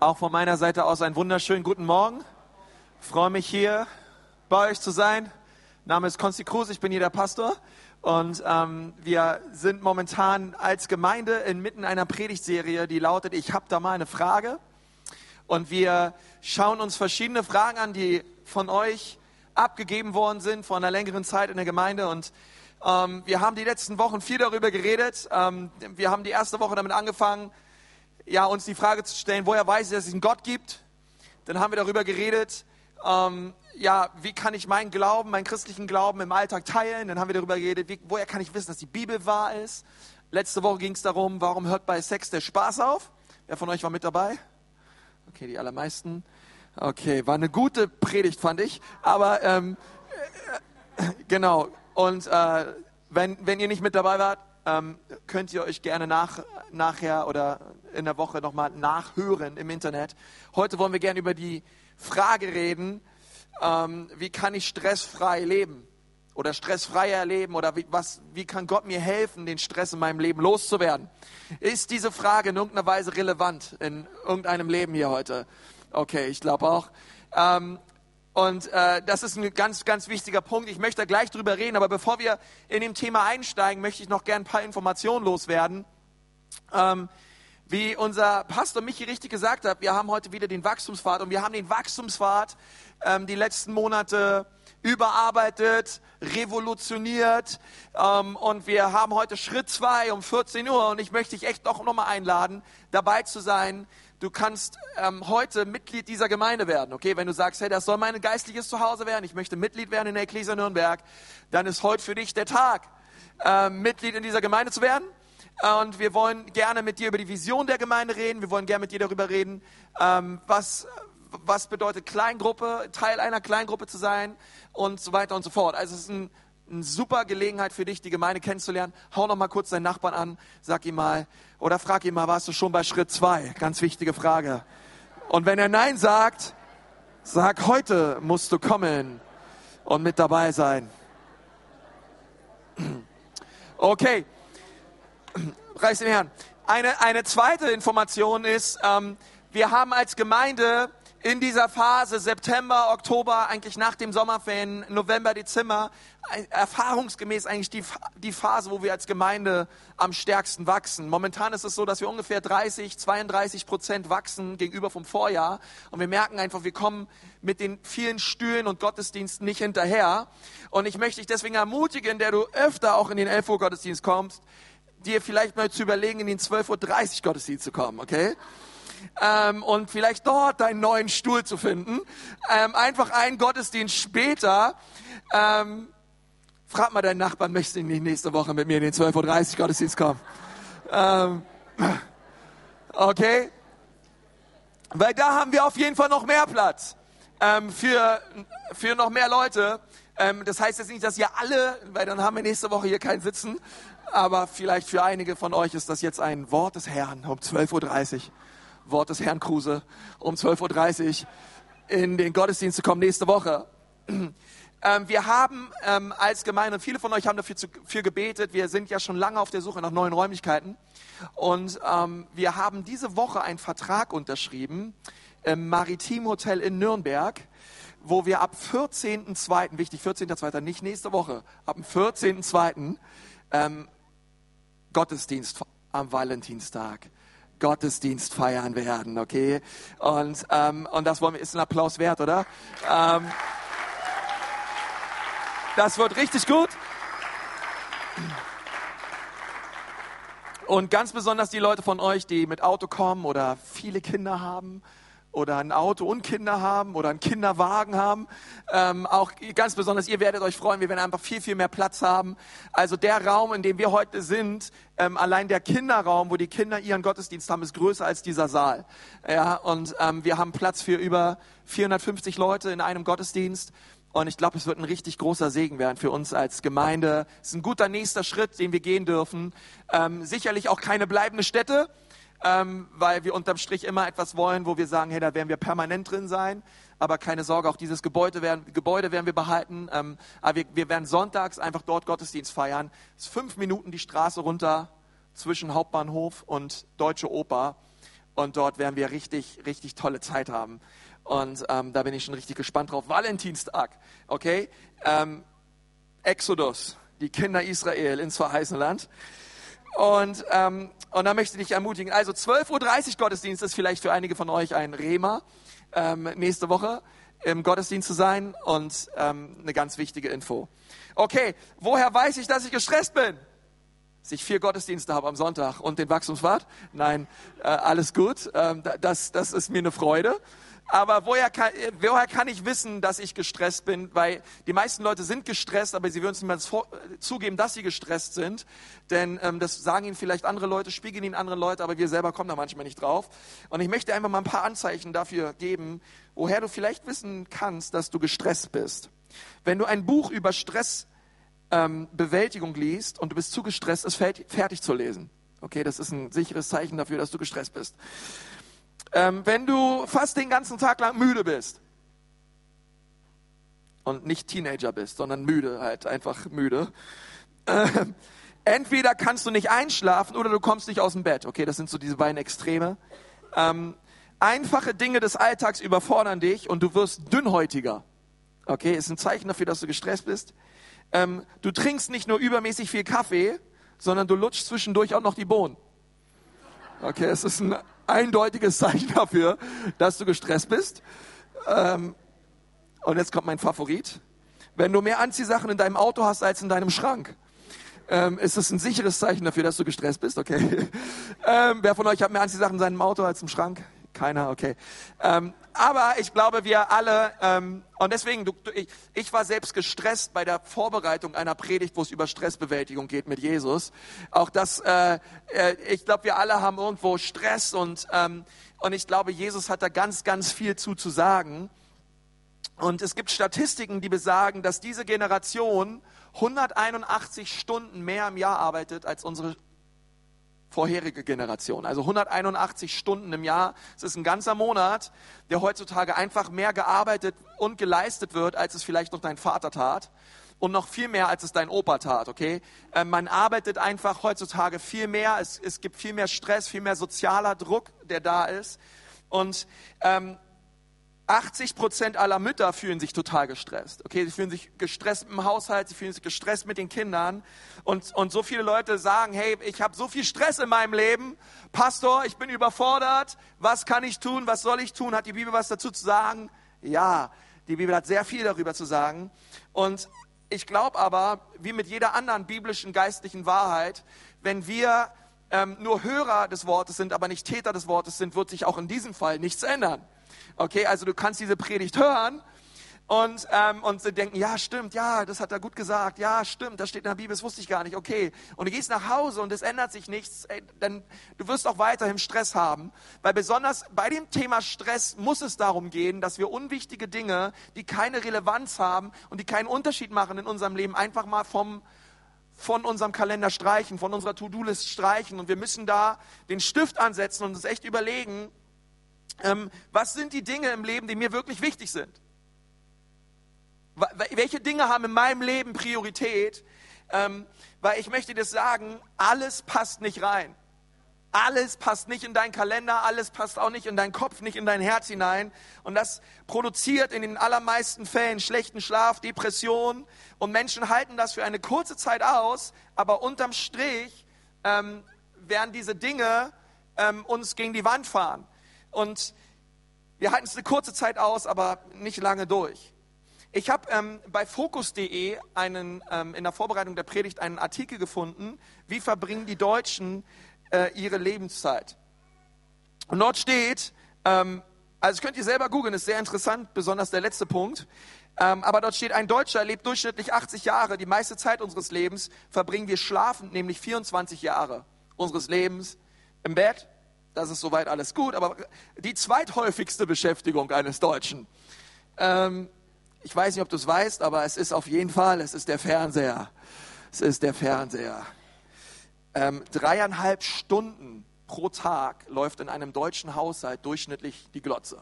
Auch von meiner Seite aus einen wunderschönen guten Morgen. Ich freue mich hier bei euch zu sein. Mein Name ist Konsti Cruz, ich bin hier der Pastor. Und ähm, wir sind momentan als Gemeinde inmitten einer Predigtserie, die lautet, ich habe da mal eine Frage. Und wir schauen uns verschiedene Fragen an, die von euch abgegeben worden sind vor einer längeren Zeit in der Gemeinde. Und ähm, wir haben die letzten Wochen viel darüber geredet. Ähm, wir haben die erste Woche damit angefangen, ja, uns die Frage zu stellen, woher weiß ich, dass es einen Gott gibt? Dann haben wir darüber geredet, ähm, ja, wie kann ich meinen Glauben, meinen christlichen Glauben im Alltag teilen? Dann haben wir darüber geredet, wie, woher kann ich wissen, dass die Bibel wahr ist? Letzte Woche ging es darum, warum hört bei Sex der Spaß auf? Wer von euch war mit dabei? Okay, die allermeisten. Okay, war eine gute Predigt, fand ich. Aber ähm, äh, genau. Und äh, wenn, wenn ihr nicht mit dabei wart, ähm, könnt ihr euch gerne nach, nachher oder in der Woche nochmal nachhören im Internet. Heute wollen wir gerne über die Frage reden, ähm, wie kann ich stressfrei leben oder stressfreier leben oder wie, was, wie kann Gott mir helfen, den Stress in meinem Leben loszuwerden? Ist diese Frage in irgendeiner Weise relevant in irgendeinem Leben hier heute? Okay, ich glaube auch. Ähm, und äh, das ist ein ganz, ganz wichtiger Punkt. Ich möchte gleich drüber reden, aber bevor wir in dem Thema einsteigen, möchte ich noch gerne ein paar Informationen loswerden. Ähm, wie unser Pastor Michi richtig gesagt hat, wir haben heute wieder den Wachstumspfad und wir haben den Wachstumspfad ähm, die letzten Monate überarbeitet, revolutioniert ähm, und wir haben heute Schritt zwei um 14 Uhr und ich möchte dich echt doch nochmal einladen, dabei zu sein, Du kannst ähm, heute Mitglied dieser Gemeinde werden, okay? Wenn du sagst, hey, das soll mein geistliches Zuhause werden, ich möchte Mitglied werden in der Ecclesia Nürnberg, dann ist heute für dich der Tag, ähm, Mitglied in dieser Gemeinde zu werden. Und wir wollen gerne mit dir über die Vision der Gemeinde reden. Wir wollen gerne mit dir darüber reden, ähm, was, was bedeutet Kleingruppe, Teil einer Kleingruppe zu sein und so weiter und so fort. Also es ist ein eine super Gelegenheit für dich, die Gemeinde kennenzulernen. Hau noch mal kurz deinen Nachbarn an, sag ihm mal, oder frag ihn mal, warst du schon bei Schritt zwei? Ganz wichtige Frage. Und wenn er Nein sagt, sag, heute musst du kommen und mit dabei sein. Okay, Preis den Herrn. Eine, eine zweite Information ist, ähm, wir haben als Gemeinde in dieser Phase, September, Oktober, eigentlich nach dem Sommerferien, November, Dezember, erfahrungsgemäß eigentlich die, die Phase, wo wir als Gemeinde am stärksten wachsen. Momentan ist es so, dass wir ungefähr 30, 32 Prozent wachsen gegenüber vom Vorjahr. Und wir merken einfach, wir kommen mit den vielen Stühlen und Gottesdiensten nicht hinterher. Und ich möchte dich deswegen ermutigen, der du öfter auch in den 11 Uhr Gottesdienst kommst, dir vielleicht mal zu überlegen, in den 12.30 Uhr Gottesdienst zu kommen, okay? Ähm, und vielleicht dort deinen neuen Stuhl zu finden. Ähm, einfach einen Gottesdienst später. Ähm, frag mal deinen Nachbarn, möchtest du nicht nächste Woche mit mir in den 12.30 Uhr Gottesdienst kommen? Ähm, okay? Weil da haben wir auf jeden Fall noch mehr Platz ähm, für, für noch mehr Leute. Ähm, das heißt jetzt nicht, dass ihr alle, weil dann haben wir nächste Woche hier keinen Sitzen, aber vielleicht für einige von euch ist das jetzt ein Wort des Herrn um 12.30 Uhr. Wort des Herrn Kruse, um 12.30 Uhr in den Gottesdienst zu kommen nächste Woche. Ähm, wir haben ähm, als Gemeinde, viele von euch haben dafür zu, für gebetet, wir sind ja schon lange auf der Suche nach neuen Räumlichkeiten und ähm, wir haben diese Woche einen Vertrag unterschrieben im Maritim Hotel in Nürnberg, wo wir ab 14.02., wichtig, 14.02., nicht nächste Woche, ab dem 14.02. Ähm, Gottesdienst am Valentinstag Gottesdienst feiern werden, okay? Und, ähm, und das wollen wir, ist ein Applaus wert, oder? Ähm, das wird richtig gut. Und ganz besonders die Leute von euch, die mit Auto kommen oder viele Kinder haben oder ein Auto und Kinder haben oder einen Kinderwagen haben. Ähm, auch ganz besonders, ihr werdet euch freuen, wir werden einfach viel, viel mehr Platz haben. Also der Raum, in dem wir heute sind, ähm, allein der Kinderraum, wo die Kinder ihren Gottesdienst haben, ist größer als dieser Saal. Ja, und ähm, wir haben Platz für über 450 Leute in einem Gottesdienst. Und ich glaube, es wird ein richtig großer Segen werden für uns als Gemeinde. Es ist ein guter nächster Schritt, den wir gehen dürfen. Ähm, sicherlich auch keine bleibende Stätte ähm, weil wir unterm Strich immer etwas wollen, wo wir sagen, hey, da werden wir permanent drin sein. Aber keine Sorge, auch dieses Gebäude werden, Gebäude werden wir behalten. Ähm, aber wir, wir werden sonntags einfach dort Gottesdienst feiern. Es ist fünf Minuten die Straße runter zwischen Hauptbahnhof und Deutsche Oper. Und dort werden wir richtig, richtig tolle Zeit haben. Und ähm, da bin ich schon richtig gespannt drauf. Valentinstag, okay? Ähm, Exodus, die Kinder Israel ins verheißene Land. Und, ähm, und da möchte ich dich ermutigen. Also 12.30 Uhr Gottesdienst ist vielleicht für einige von euch ein Rema ähm, nächste Woche im Gottesdienst zu sein und ähm, eine ganz wichtige Info. Okay, woher weiß ich, dass ich gestresst bin? Dass ich vier Gottesdienste habe am Sonntag und den Wachstumsfahrt? Nein, äh, alles gut. Ähm, das, das ist mir eine Freude. Aber woher kann, woher kann ich wissen, dass ich gestresst bin? Weil die meisten Leute sind gestresst, aber sie würden es niemals vor, zugeben, dass sie gestresst sind. Denn ähm, das sagen ihnen vielleicht andere Leute, spiegeln ihnen andere Leute, aber wir selber kommen da manchmal nicht drauf. Und ich möchte einfach mal ein paar Anzeichen dafür geben, woher du vielleicht wissen kannst, dass du gestresst bist. Wenn du ein Buch über Stressbewältigung ähm, liest und du bist zu gestresst, es fertig zu lesen. Okay, das ist ein sicheres Zeichen dafür, dass du gestresst bist. Ähm, wenn du fast den ganzen Tag lang müde bist und nicht Teenager bist, sondern müde, halt einfach müde. Ähm, entweder kannst du nicht einschlafen oder du kommst nicht aus dem Bett. Okay, das sind so diese beiden Extreme. Ähm, einfache Dinge des Alltags überfordern dich und du wirst dünnhäutiger. Okay, ist ein Zeichen dafür, dass du gestresst bist. Ähm, du trinkst nicht nur übermäßig viel Kaffee, sondern du lutschst zwischendurch auch noch die Bohnen. Okay, es ist ein eindeutiges Zeichen dafür, dass du gestresst bist. Ähm, und jetzt kommt mein Favorit. Wenn du mehr Anziehsachen in deinem Auto hast als in deinem Schrank, ähm, ist es ein sicheres Zeichen dafür, dass du gestresst bist, okay? Ähm, wer von euch hat mehr Anziehsachen in seinem Auto als im Schrank? Keiner, okay. Ähm, aber ich glaube, wir alle, ähm, und deswegen, du, du, ich, ich war selbst gestresst bei der Vorbereitung einer Predigt, wo es über Stressbewältigung geht mit Jesus. Auch das, äh, äh, ich glaube, wir alle haben irgendwo Stress und, ähm, und ich glaube, Jesus hat da ganz, ganz viel zu zu sagen. Und es gibt Statistiken, die besagen, dass diese Generation 181 Stunden mehr im Jahr arbeitet als unsere vorherige Generation. Also 181 Stunden im Jahr. Es ist ein ganzer Monat, der heutzutage einfach mehr gearbeitet und geleistet wird, als es vielleicht noch dein Vater tat. Und noch viel mehr, als es dein Opa tat, okay? Äh, man arbeitet einfach heutzutage viel mehr. Es, es gibt viel mehr Stress, viel mehr sozialer Druck, der da ist. Und ähm, 80 Prozent aller Mütter fühlen sich total gestresst. Okay, sie fühlen sich gestresst im Haushalt, sie fühlen sich gestresst mit den Kindern. Und, und so viele Leute sagen, hey, ich habe so viel Stress in meinem Leben. Pastor, ich bin überfordert. Was kann ich tun? Was soll ich tun? Hat die Bibel was dazu zu sagen? Ja, die Bibel hat sehr viel darüber zu sagen. Und ich glaube aber, wie mit jeder anderen biblischen geistlichen Wahrheit, wenn wir ähm, nur Hörer des Wortes sind, aber nicht Täter des Wortes sind, wird sich auch in diesem Fall nichts ändern. Okay, also du kannst diese Predigt hören und, ähm, und sie denken, ja, stimmt, ja, das hat er gut gesagt, ja, stimmt, das steht in der Bibel, das wusste ich gar nicht, okay. Und du gehst nach Hause und es ändert sich nichts, ey, dann du wirst auch weiterhin Stress haben, weil besonders bei dem Thema Stress muss es darum gehen, dass wir unwichtige Dinge, die keine Relevanz haben und die keinen Unterschied machen in unserem Leben, einfach mal vom von unserem Kalender streichen, von unserer To-Do-List streichen und wir müssen da den Stift ansetzen und uns echt überlegen, ähm, was sind die Dinge im Leben, die mir wirklich wichtig sind? Welche Dinge haben in meinem Leben Priorität? Ähm, weil ich möchte dir sagen, alles passt nicht rein. Alles passt nicht in deinen Kalender, alles passt auch nicht in deinen Kopf, nicht in dein Herz hinein. Und das produziert in den allermeisten Fällen schlechten Schlaf, Depression. Und Menschen halten das für eine kurze Zeit aus, aber unterm Strich ähm, werden diese Dinge ähm, uns gegen die Wand fahren. Und wir halten es eine kurze Zeit aus, aber nicht lange durch. Ich habe ähm, bei Focus.de einen, ähm, in der Vorbereitung der Predigt einen Artikel gefunden, wie verbringen die Deutschen äh, ihre Lebenszeit. Und dort steht, ähm, also könnt ihr selber googeln, ist sehr interessant, besonders der letzte Punkt. Ähm, aber dort steht, ein Deutscher lebt durchschnittlich 80 Jahre. Die meiste Zeit unseres Lebens verbringen wir schlafend, nämlich 24 Jahre unseres Lebens im Bett, das ist soweit alles gut, aber die zweithäufigste Beschäftigung eines Deutschen. Ähm, ich weiß nicht, ob du es weißt, aber es ist auf jeden Fall, es ist der Fernseher. Es ist der Fernseher. Ähm, dreieinhalb Stunden pro Tag läuft in einem deutschen Haushalt durchschnittlich die Glotze.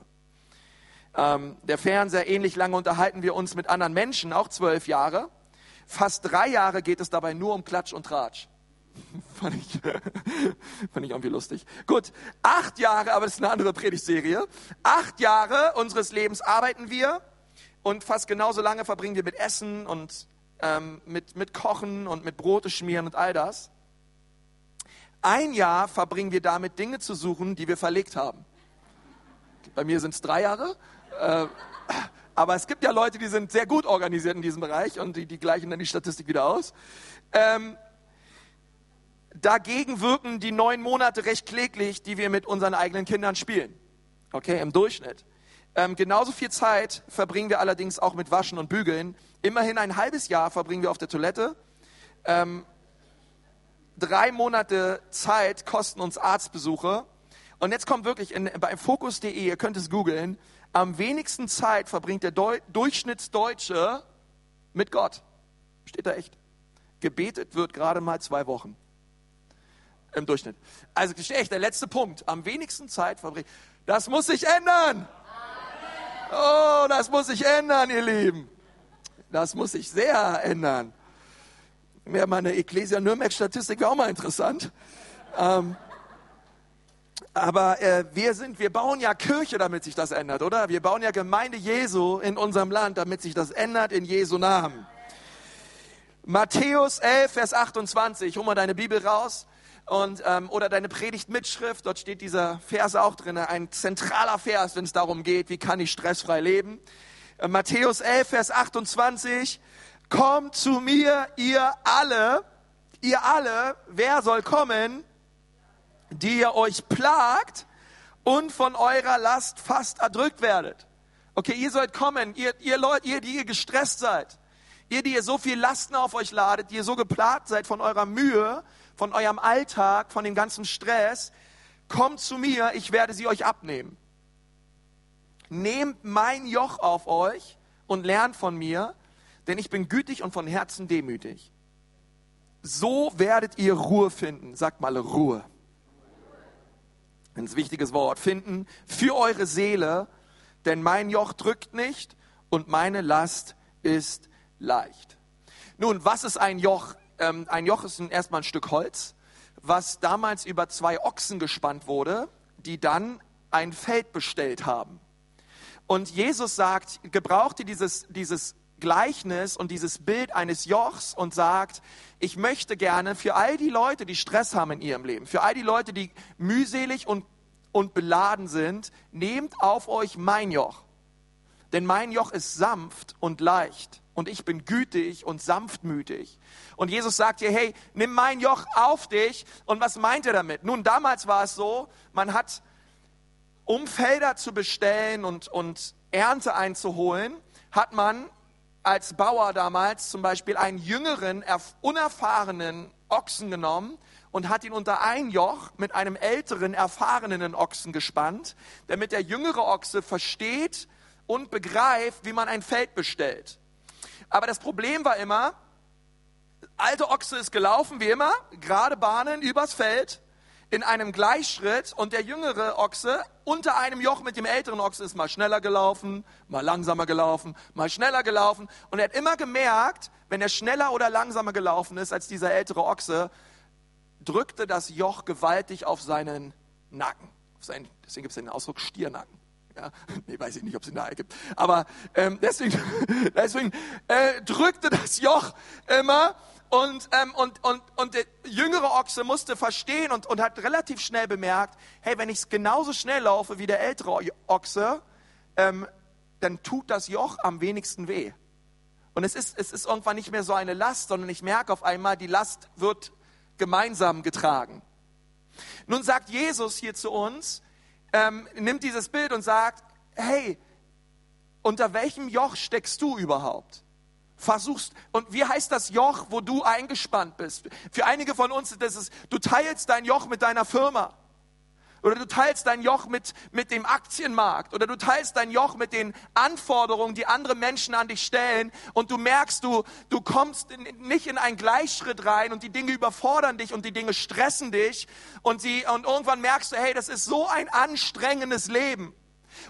Ähm, der Fernseher, ähnlich lange unterhalten wir uns mit anderen Menschen, auch zwölf Jahre. Fast drei Jahre geht es dabei nur um Klatsch und Tratsch. fand, ich, fand ich irgendwie lustig. Gut, acht Jahre, aber das ist eine andere Predigtserie. Acht Jahre unseres Lebens arbeiten wir und fast genauso lange verbringen wir mit Essen und ähm, mit, mit Kochen und mit Brote schmieren und all das. Ein Jahr verbringen wir damit, Dinge zu suchen, die wir verlegt haben. Bei mir sind es drei Jahre. Äh, aber es gibt ja Leute, die sind sehr gut organisiert in diesem Bereich und die, die gleichen dann die Statistik wieder aus. Ähm, dagegen wirken die neun Monate recht kläglich, die wir mit unseren eigenen Kindern spielen. Okay, im Durchschnitt. Ähm, genauso viel Zeit verbringen wir allerdings auch mit Waschen und Bügeln. Immerhin ein halbes Jahr verbringen wir auf der Toilette. Ähm, drei Monate Zeit kosten uns Arztbesuche. Und jetzt kommt wirklich in, bei Fokus.de, ihr könnt es googeln, am wenigsten Zeit verbringt der Deu Durchschnittsdeutsche mit Gott. Steht da echt. Gebetet wird gerade mal zwei Wochen. Im Durchschnitt. Also echt, der letzte Punkt. Am wenigsten Zeit verbringt. Das muss sich ändern. Oh, das muss sich ändern, ihr Lieben. Das muss sich sehr ändern. Wäre mal eine Ecclesia Nürnberg-Statistik wäre auch mal interessant. Ähm, aber äh, wir sind, wir bauen ja Kirche, damit sich das ändert, oder? Wir bauen ja Gemeinde Jesu in unserem Land, damit sich das ändert in Jesu Namen. Matthäus 11, Vers 28. Hol mal deine Bibel raus und, ähm, oder deine Predigtmitschrift, dort steht dieser Vers auch drin, ein zentraler Vers, wenn es darum geht, wie kann ich stressfrei leben. Äh, Matthäus 11, Vers 28, kommt zu mir, ihr alle, ihr alle, wer soll kommen, die ihr euch plagt und von eurer Last fast erdrückt werdet. Okay, ihr sollt kommen, ihr, ihr Leute, ihr, die ihr gestresst seid, ihr, die ihr so viel Lasten auf euch ladet, die ihr so geplagt seid von eurer Mühe, von eurem Alltag, von dem ganzen Stress, kommt zu mir, ich werde sie euch abnehmen. Nehmt mein Joch auf euch und lernt von mir, denn ich bin gütig und von Herzen demütig. So werdet ihr Ruhe finden. Sagt mal Ruhe. Ein wichtiges Wort. Finden für eure Seele, denn mein Joch drückt nicht und meine Last ist leicht. Nun, was ist ein Joch? ähm, ein Joch ist erstmal ein Stück Holz, was damals über zwei Ochsen gespannt wurde, die dann ein Feld bestellt haben. Und Jesus sagt, gebrauchte dieses, dieses Gleichnis und dieses Bild eines Jochs und sagt, ich möchte gerne für all die Leute, die Stress haben in ihrem Leben, für all die Leute, die mühselig und, und beladen sind, nehmt auf euch mein Joch. Denn mein Joch ist sanft und leicht und ich bin gütig und sanftmütig. Und Jesus sagt dir, hey, nimm mein Joch auf dich. Und was meint er damit? Nun, damals war es so, man hat, um Felder zu bestellen und, und Ernte einzuholen, hat man als Bauer damals zum Beispiel einen jüngeren, unerfahrenen Ochsen genommen und hat ihn unter ein Joch mit einem älteren, erfahrenen Ochsen gespannt, damit der jüngere Ochse versteht und begreift, wie man ein Feld bestellt. Aber das Problem war immer, alte Ochse ist gelaufen, wie immer, gerade Bahnen übers Feld in einem Gleichschritt und der jüngere Ochse unter einem Joch mit dem älteren Ochse ist mal schneller gelaufen, mal langsamer gelaufen, mal schneller gelaufen und er hat immer gemerkt, wenn er schneller oder langsamer gelaufen ist als dieser ältere Ochse, drückte das Joch gewaltig auf seinen Nacken. Auf seinen, deswegen gibt es den Ausdruck Stiernacken. Ja, nee, weiß ich nicht, ob es in der Ei gibt. Aber ähm, deswegen, deswegen äh, drückte das Joch immer und, ähm, und, und, und der jüngere Ochse musste verstehen und, und hat relativ schnell bemerkt, hey, wenn ich genauso schnell laufe wie der ältere Ochse, ähm, dann tut das Joch am wenigsten weh. Und es ist, es ist irgendwann nicht mehr so eine Last, sondern ich merke auf einmal, die Last wird gemeinsam getragen. Nun sagt Jesus hier zu uns, ähm, nimmt dieses Bild und sagt, hey, unter welchem Joch steckst du überhaupt? Versuchst, und wie heißt das Joch, wo du eingespannt bist? Für einige von uns, das ist, du teilst dein Joch mit deiner Firma. Oder du teilst dein Joch mit, mit dem Aktienmarkt. Oder du teilst dein Joch mit den Anforderungen, die andere Menschen an dich stellen. Und du merkst, du, du kommst in, nicht in einen Gleichschritt rein und die Dinge überfordern dich und die Dinge stressen dich. Und, sie, und irgendwann merkst du, hey, das ist so ein anstrengendes Leben.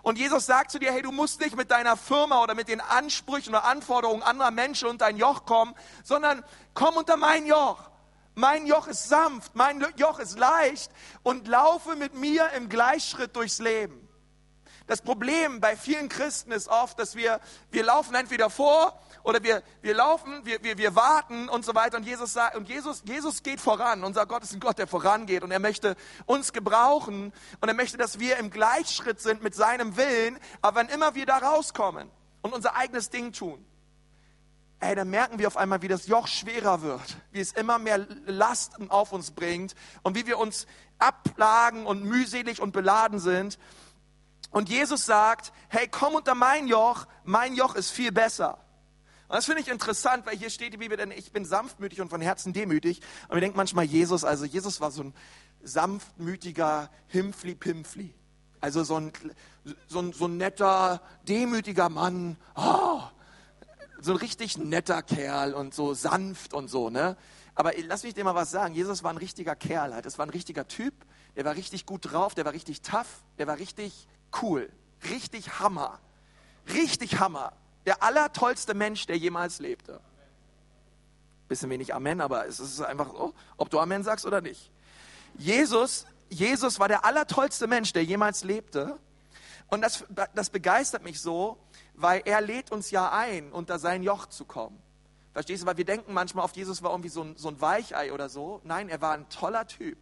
Und Jesus sagt zu dir, hey, du musst nicht mit deiner Firma oder mit den Ansprüchen oder Anforderungen anderer Menschen unter ein Joch kommen, sondern komm unter mein Joch. Mein Joch ist sanft, mein Joch ist leicht und laufe mit mir im Gleichschritt durchs Leben. Das Problem bei vielen Christen ist oft, dass wir, wir laufen entweder vor oder wir, wir laufen, wir, wir, wir warten und so weiter. Und Jesus sagt, und Jesus, Jesus geht voran. Unser Gott ist ein Gott, der vorangeht und er möchte uns gebrauchen und er möchte, dass wir im Gleichschritt sind mit seinem Willen. Aber wenn immer wir da rauskommen und unser eigenes Ding tun, ey, dann merken wir auf einmal, wie das Joch schwerer wird, wie es immer mehr Lasten auf uns bringt und wie wir uns abplagen und mühselig und beladen sind. Und Jesus sagt, hey, komm unter mein Joch, mein Joch ist viel besser. Und das finde ich interessant, weil hier steht die Bibel, denn ich bin sanftmütig und von Herzen demütig. Und wir denken manchmal Jesus, also Jesus war so ein sanftmütiger Himpfli-Pimpfli. Also so ein, so, ein, so ein netter, demütiger Mann. Oh, so ein richtig netter Kerl und so sanft und so, ne? Aber lass mich dir mal was sagen. Jesus war ein richtiger Kerl halt. Das war ein richtiger Typ. Der war richtig gut drauf. Der war richtig tough. Der war richtig cool. Richtig Hammer. Richtig Hammer. Der allertollste Mensch, der jemals lebte. Bisschen wenig Amen, aber es ist einfach so, ob du Amen sagst oder nicht. Jesus, Jesus war der allertollste Mensch, der jemals lebte. Und das, das begeistert mich so, weil er lädt uns ja ein, unter sein Joch zu kommen. Verstehst du? Weil wir denken manchmal auf Jesus war irgendwie so ein, so ein Weichei oder so. Nein, er war ein toller Typ.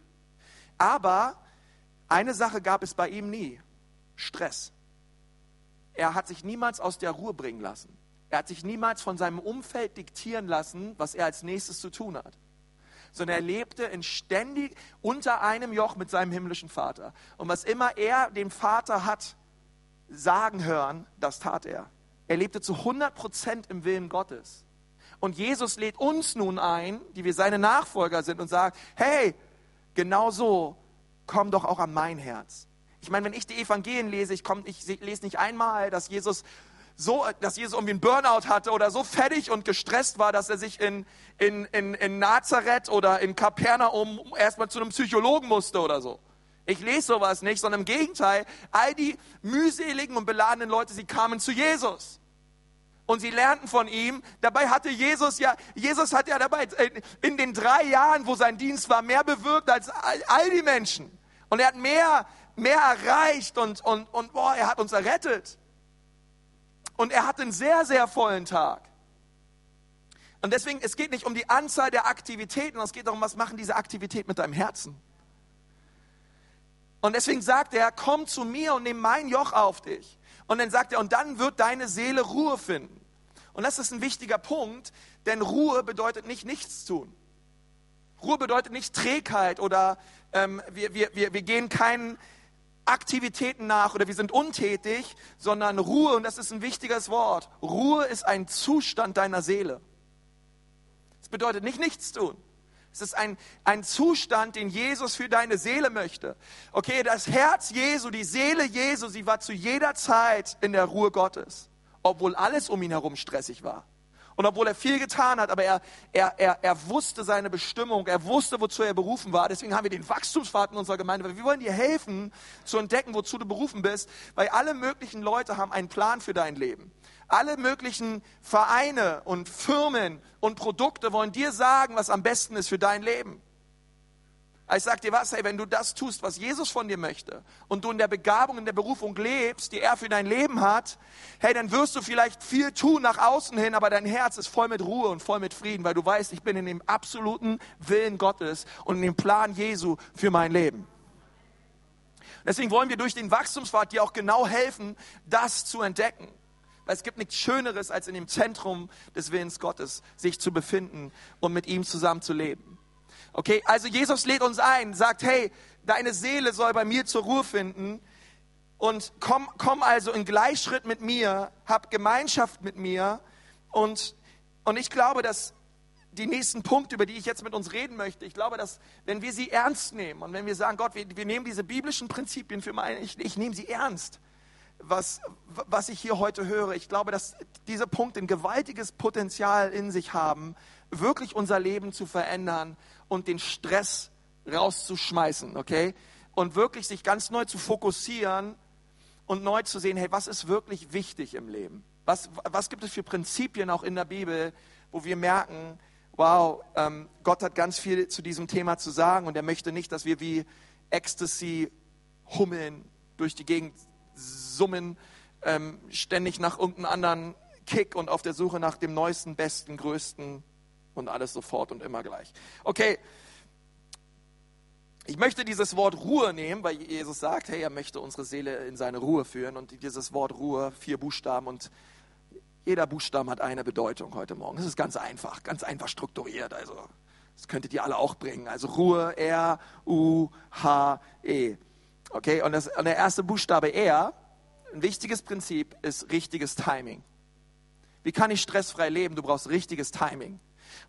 Aber eine Sache gab es bei ihm nie. Stress. Er hat sich niemals aus der Ruhe bringen lassen. Er hat sich niemals von seinem Umfeld diktieren lassen, was er als nächstes zu tun hat. Sondern er lebte in ständig unter einem Joch mit seinem himmlischen Vater. Und was immer er dem Vater hat sagen hören, das tat er. Er lebte zu 100 Prozent im Willen Gottes. Und Jesus lädt uns nun ein, die wir seine Nachfolger sind, und sagt, hey, genau so, komm doch auch an mein Herz. Ich meine, wenn ich die Evangelien lese, ich, komm, ich lese nicht einmal, dass Jesus so, dass Jesus irgendwie einen Burnout hatte oder so fertig und gestresst war, dass er sich in, in, in, in Nazareth oder in Kapernaum erstmal zu einem Psychologen musste oder so. Ich lese sowas nicht, sondern im Gegenteil, all die mühseligen und beladenen Leute, sie kamen zu Jesus. Und sie lernten von ihm. Dabei hatte Jesus ja, Jesus hat ja dabei in den drei Jahren, wo sein Dienst war, mehr bewirkt als all, all die Menschen. Und er hat mehr mehr erreicht und, und, und boah, er hat uns errettet. Und er hat einen sehr, sehr vollen Tag. Und deswegen, es geht nicht um die Anzahl der Aktivitäten, es geht darum, was machen diese Aktivitäten mit deinem Herzen. Und deswegen sagt er, komm zu mir und nimm mein Joch auf dich. Und dann sagt er, und dann wird deine Seele Ruhe finden. Und das ist ein wichtiger Punkt, denn Ruhe bedeutet nicht nichts tun. Ruhe bedeutet nicht Trägheit oder ähm, wir, wir, wir, wir gehen keinen Aktivitäten nach oder wir sind untätig, sondern Ruhe, und das ist ein wichtiges Wort, Ruhe ist ein Zustand deiner Seele. Es bedeutet nicht nichts tun. Es ist ein, ein Zustand, den Jesus für deine Seele möchte. Okay, das Herz Jesu, die Seele Jesu, sie war zu jeder Zeit in der Ruhe Gottes, obwohl alles um ihn herum stressig war. Und obwohl er viel getan hat, aber er, er, er, er wusste seine Bestimmung, er wusste, wozu er berufen war. Deswegen haben wir den Wachstumspfad in unserer Gemeinde, weil wir wollen dir helfen, zu entdecken, wozu du berufen bist, weil alle möglichen Leute haben einen Plan für dein Leben. Alle möglichen Vereine und Firmen und Produkte wollen dir sagen, was am besten ist für dein Leben. Ich sag dir was, hey, wenn du das tust, was Jesus von dir möchte und du in der Begabung, in der Berufung lebst, die er für dein Leben hat, hey, dann wirst du vielleicht viel tun nach außen hin, aber dein Herz ist voll mit Ruhe und voll mit Frieden, weil du weißt, ich bin in dem absoluten Willen Gottes und in dem Plan Jesu für mein Leben. Deswegen wollen wir durch den Wachstumspfad dir auch genau helfen, das zu entdecken. Weil es gibt nichts Schöneres, als in dem Zentrum des Willens Gottes sich zu befinden und mit ihm zusammen zu leben. Okay, also Jesus lädt uns ein, sagt, hey, deine Seele soll bei mir zur Ruhe finden und komm, komm also in Gleichschritt mit mir, hab Gemeinschaft mit mir und, und ich glaube, dass die nächsten Punkte, über die ich jetzt mit uns reden möchte, ich glaube, dass wenn wir sie ernst nehmen und wenn wir sagen, Gott, wir, wir nehmen diese biblischen Prinzipien für meine, ich, ich nehme sie ernst, was, was ich hier heute höre, ich glaube, dass diese Punkte ein gewaltiges Potenzial in sich haben, wirklich unser Leben zu verändern und den Stress rauszuschmeißen, okay? Und wirklich sich ganz neu zu fokussieren und neu zu sehen, hey, was ist wirklich wichtig im Leben? Was, was gibt es für Prinzipien auch in der Bibel, wo wir merken, wow, ähm, Gott hat ganz viel zu diesem Thema zu sagen und er möchte nicht, dass wir wie Ecstasy hummeln, durch die Gegend summen, ähm, ständig nach irgendeinem anderen Kick und auf der Suche nach dem neuesten, besten, größten und alles sofort und immer gleich. Okay, ich möchte dieses Wort Ruhe nehmen, weil Jesus sagt, hey, er möchte unsere Seele in seine Ruhe führen. Und dieses Wort Ruhe, vier Buchstaben und jeder Buchstaben hat eine Bedeutung heute Morgen. Das ist ganz einfach, ganz einfach strukturiert. Also, das könntet ihr alle auch bringen. Also Ruhe, R, U, H, E. Okay, und, das, und der erste Buchstabe R, ein wichtiges Prinzip, ist richtiges Timing. Wie kann ich stressfrei leben? Du brauchst richtiges Timing.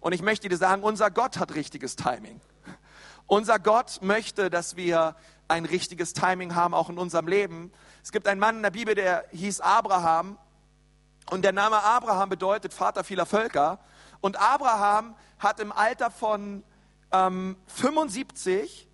Und ich möchte dir sagen, unser Gott hat richtiges Timing. Unser Gott möchte, dass wir ein richtiges Timing haben, auch in unserem Leben. Es gibt einen Mann in der Bibel, der hieß Abraham. Und der Name Abraham bedeutet Vater vieler Völker. Und Abraham hat im Alter von ähm, 75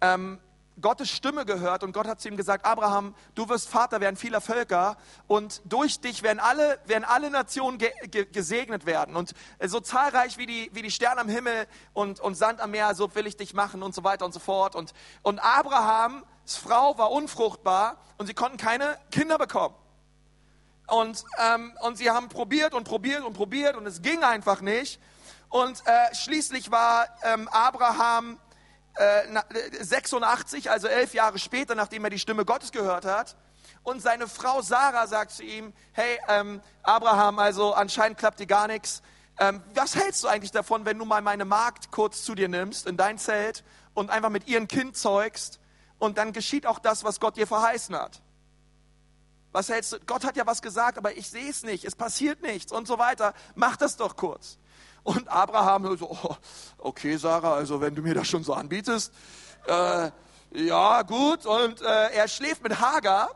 ähm, Gottes Stimme gehört und Gott hat zu ihm gesagt, Abraham, du wirst Vater werden vieler Völker und durch dich werden alle, werden alle Nationen ge ge gesegnet werden. Und so zahlreich wie die, wie die Sterne am Himmel und, und Sand am Meer, so will ich dich machen und so weiter und so fort. Und, und Abrahams Frau war unfruchtbar und sie konnten keine Kinder bekommen. Und, ähm, und sie haben probiert und probiert und probiert und es ging einfach nicht. Und äh, schließlich war ähm, Abraham 86, äh, also elf Jahre später, nachdem er die Stimme Gottes gehört hat. Und seine Frau Sarah sagt zu ihm, hey ähm, Abraham, also anscheinend klappt dir gar nichts. Ähm, was hältst du eigentlich davon, wenn du mal meine Magd kurz zu dir nimmst in dein Zelt und einfach mit ihrem Kind zeugst und dann geschieht auch das, was Gott dir verheißen hat? Was hältst du? Gott hat ja was gesagt, aber ich sehe es nicht, es passiert nichts und so weiter. Mach das doch kurz. Und Abraham so, oh, okay Sarah, also wenn du mir das schon so anbietest, äh, ja gut. Und äh, er schläft mit Hagar,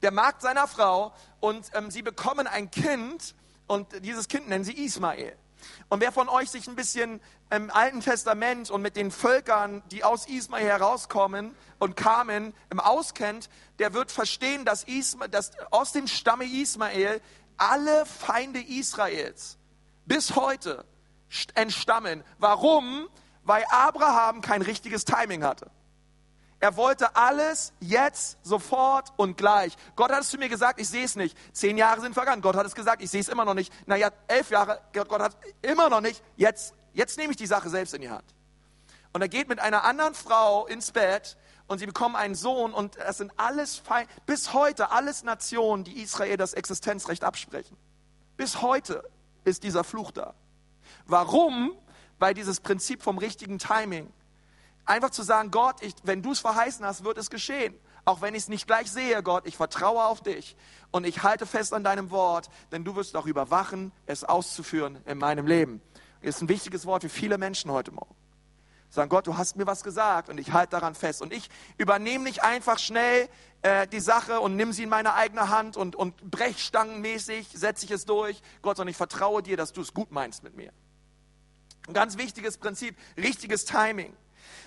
der Magd seiner Frau, und ähm, sie bekommen ein Kind und dieses Kind nennen sie Ismael. Und wer von euch sich ein bisschen im Alten Testament und mit den Völkern, die aus Ismael herauskommen und kamen, im auskennt, der wird verstehen, dass, Isma, dass aus dem Stamme Ismael alle Feinde Israels bis heute entstammen. Warum? Weil Abraham kein richtiges Timing hatte. Er wollte alles jetzt, sofort und gleich. Gott hat es zu mir gesagt, ich sehe es nicht. Zehn Jahre sind vergangen. Gott hat es gesagt, ich sehe es immer noch nicht. Naja, elf Jahre, Gott hat immer noch nicht. Jetzt, jetzt nehme ich die Sache selbst in die Hand. Und er geht mit einer anderen Frau ins Bett und sie bekommen einen Sohn und das sind alles, Fein bis heute alles Nationen, die Israel das Existenzrecht absprechen. Bis heute ist dieser Fluch da. Warum? Weil dieses Prinzip vom richtigen Timing. Einfach zu sagen, Gott, ich, wenn du es verheißen hast, wird es geschehen. Auch wenn ich es nicht gleich sehe, Gott, ich vertraue auf dich und ich halte fest an deinem Wort, denn du wirst auch überwachen, es auszuführen in meinem Leben. Das ist ein wichtiges Wort für viele Menschen heute Morgen. Sagen, Gott, du hast mir was gesagt und ich halte daran fest. Und ich übernehme nicht einfach schnell äh, die Sache und nimm sie in meine eigene Hand und, und brechstangenmäßig setze ich es durch. Gott, sondern ich vertraue dir, dass du es gut meinst mit mir. Ein ganz wichtiges Prinzip, richtiges Timing.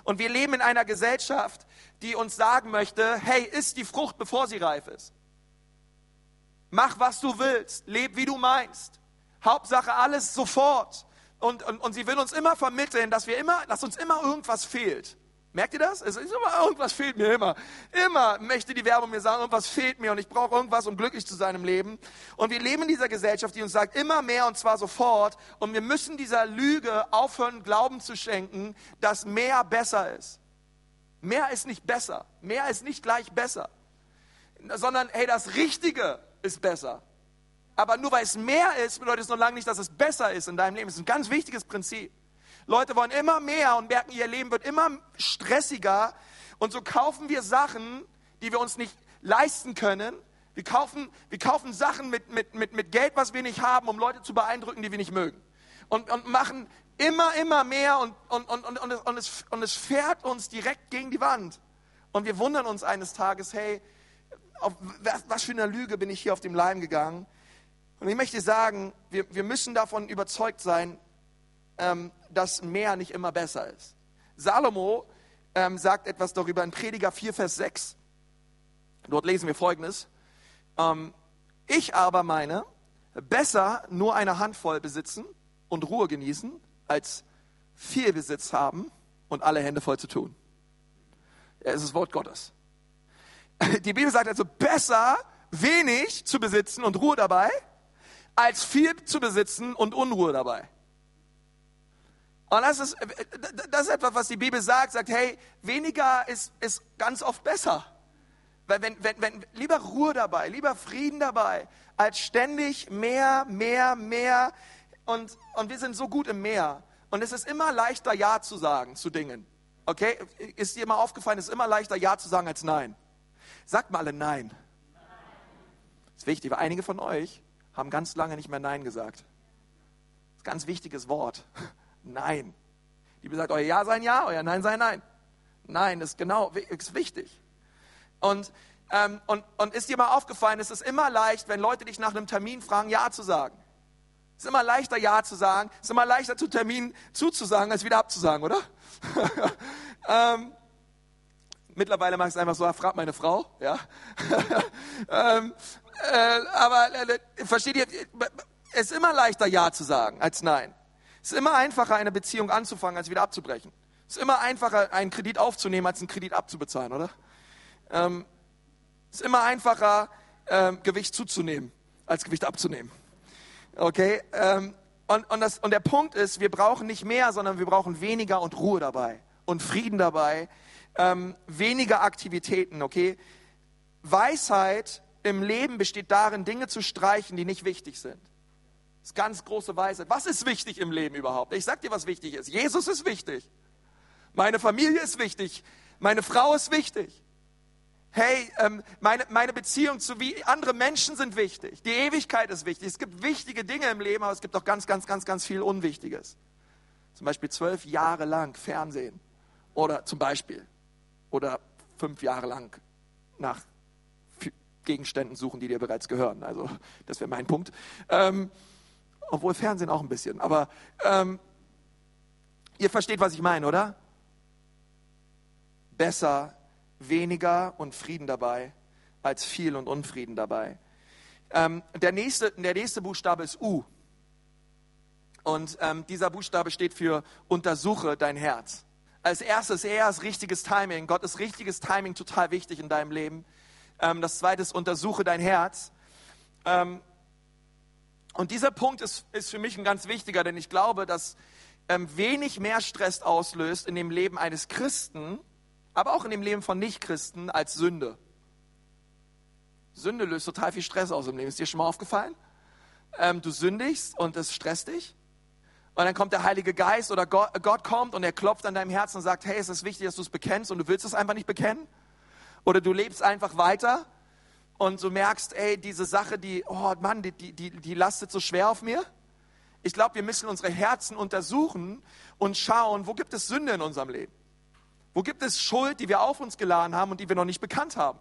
Und wir leben in einer Gesellschaft, die uns sagen möchte, hey, isst die Frucht, bevor sie reif ist. Mach, was du willst, leb, wie du meinst. Hauptsache alles sofort. Und, und, und sie will uns immer vermitteln, dass, wir immer, dass uns immer irgendwas fehlt. Merkt ihr das? Es ist immer, irgendwas fehlt mir immer. Immer möchte die Werbung mir sagen, irgendwas fehlt mir und ich brauche irgendwas, um glücklich zu sein im Leben. Und wir leben in dieser Gesellschaft, die uns sagt, immer mehr und zwar sofort. Und wir müssen dieser Lüge aufhören, Glauben zu schenken, dass mehr besser ist. Mehr ist nicht besser. Mehr ist nicht gleich besser. Sondern, hey, das Richtige ist besser. Aber nur weil es mehr ist, bedeutet es noch lange nicht, dass es besser ist in deinem Leben. Das ist ein ganz wichtiges Prinzip. Leute wollen immer mehr und merken, ihr Leben wird immer stressiger. Und so kaufen wir Sachen, die wir uns nicht leisten können. Wir kaufen, wir kaufen Sachen mit, mit, mit, mit Geld, was wir nicht haben, um Leute zu beeindrucken, die wir nicht mögen. Und, und machen immer, immer mehr und, und, und, und, und, es, und, es, fährt uns direkt gegen die Wand. Und wir wundern uns eines Tages, hey, auf was, was für eine Lüge bin ich hier auf dem Leim gegangen? Und ich möchte sagen, wir, wir müssen davon überzeugt sein, ähm, dass mehr nicht immer besser ist. Salomo ähm, sagt etwas darüber in Prediger 4, Vers 6. Dort lesen wir Folgendes. Ähm, ich aber meine, besser nur eine Handvoll besitzen und Ruhe genießen, als viel Besitz haben und alle Hände voll zu tun. Ja, es ist das Wort Gottes. Die Bibel sagt also, besser wenig zu besitzen und Ruhe dabei, als viel zu besitzen und Unruhe dabei. Und das ist, das ist etwas, was die Bibel sagt, sagt, hey, weniger ist, ist ganz oft besser. Weil wenn, wenn, wenn, lieber Ruhe dabei, lieber Frieden dabei, als ständig mehr, mehr, mehr. Und, und wir sind so gut im Meer. Und es ist immer leichter, Ja zu sagen zu Dingen. Okay? Ist dir mal aufgefallen, es ist immer leichter, Ja zu sagen als Nein. Sagt mal alle Nein. Das ist wichtig, weil einige von euch haben ganz lange nicht mehr Nein gesagt. Das ist ein ganz wichtiges Wort. Nein. Die Bibel sagt, euer Ja sein Ja, euer Nein sein Nein. Nein, ist genau, ist wichtig. Und, ähm, und, und ist dir mal aufgefallen, es ist immer leicht, wenn Leute dich nach einem Termin fragen, Ja zu sagen. Es ist immer leichter, Ja zu sagen. Es ist immer leichter, zu Terminen zuzusagen, als wieder abzusagen, oder? ähm, mittlerweile mache ich es einfach so, frag meine Frau, ja. ähm, äh, aber äh, versteht ihr, es ist immer leichter, Ja zu sagen, als Nein. Es ist immer einfacher, eine Beziehung anzufangen, als wieder abzubrechen. Es ist immer einfacher, einen Kredit aufzunehmen, als einen Kredit abzubezahlen, oder? Ähm, es ist immer einfacher, ähm, Gewicht zuzunehmen, als Gewicht abzunehmen. Okay? Ähm, und, und, das, und der Punkt ist, wir brauchen nicht mehr, sondern wir brauchen weniger und Ruhe dabei und Frieden dabei, ähm, weniger Aktivitäten, okay? Weisheit im Leben besteht darin, Dinge zu streichen, die nicht wichtig sind. Das ist ganz große Weisheit. Was ist wichtig im Leben überhaupt? Ich sag dir, was wichtig ist. Jesus ist wichtig. Meine Familie ist wichtig. Meine Frau ist wichtig. Hey, ähm, meine, meine Beziehung zu wie andere Menschen sind wichtig. Die Ewigkeit ist wichtig. Es gibt wichtige Dinge im Leben, aber es gibt auch ganz, ganz, ganz, ganz viel Unwichtiges. Zum Beispiel zwölf Jahre lang Fernsehen. Oder zum Beispiel. Oder fünf Jahre lang nach Gegenständen suchen, die dir bereits gehören. Also, das wäre mein Punkt. Ähm, obwohl Fernsehen auch ein bisschen. Aber ähm, ihr versteht, was ich meine, oder? Besser weniger und Frieden dabei als viel und Unfrieden dabei. Ähm, der, nächste, der nächste Buchstabe ist U. Und ähm, dieser Buchstabe steht für untersuche dein Herz. Als erstes, er ist richtiges Timing. Gott ist richtiges Timing total wichtig in deinem Leben. Ähm, das zweite ist untersuche dein Herz. Ähm, und dieser Punkt ist, ist für mich ein ganz wichtiger, denn ich glaube, dass ähm, wenig mehr Stress auslöst in dem Leben eines Christen, aber auch in dem Leben von Nichtchristen als Sünde. Sünde löst total viel Stress aus im Leben. Ist dir schon mal aufgefallen? Ähm, du sündigst und es stresst dich. Und dann kommt der Heilige Geist oder Gott, Gott kommt und er klopft an deinem Herzen und sagt, hey, es ist wichtig, dass du es bekennst und du willst es einfach nicht bekennen. Oder du lebst einfach weiter und du merkst, ey, diese Sache, die, oh Mann, die, die, die, die lastet so schwer auf mir. Ich glaube, wir müssen unsere Herzen untersuchen und schauen, wo gibt es Sünde in unserem Leben? Wo gibt es Schuld, die wir auf uns geladen haben und die wir noch nicht bekannt haben?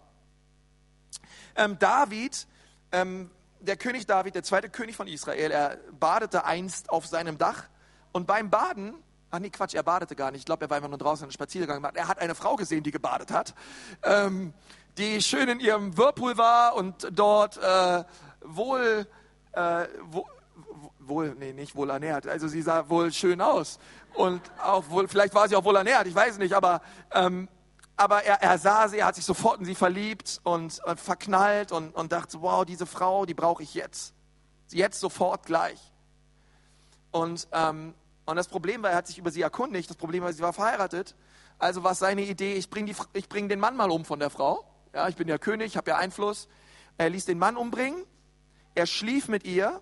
Ähm, David, ähm, der König David, der zweite König von Israel, er badete einst auf seinem Dach und beim Baden, ach nee, Quatsch, er badete gar nicht, ich glaube, er war einfach nur draußen einen Spaziergang gemacht. Er hat eine Frau gesehen, die gebadet hat. Ähm, die schön in ihrem Whirlpool war und dort äh, wohl, äh, wo, wohl, nee, nicht wohl ernährt, also sie sah wohl schön aus. Und auch wohl, vielleicht war sie auch wohl ernährt, ich weiß nicht, aber, ähm, aber er, er sah sie, er hat sich sofort in sie verliebt und, und verknallt und, und dachte, wow, diese Frau, die brauche ich jetzt, jetzt sofort gleich. Und, ähm, und das Problem war, er hat sich über sie erkundigt, das Problem war, sie war verheiratet, also war seine Idee, ich bringe bring den Mann mal um von der Frau ja, ich bin ja König, habe ja Einfluss. Er ließ den Mann umbringen, er schlief mit ihr,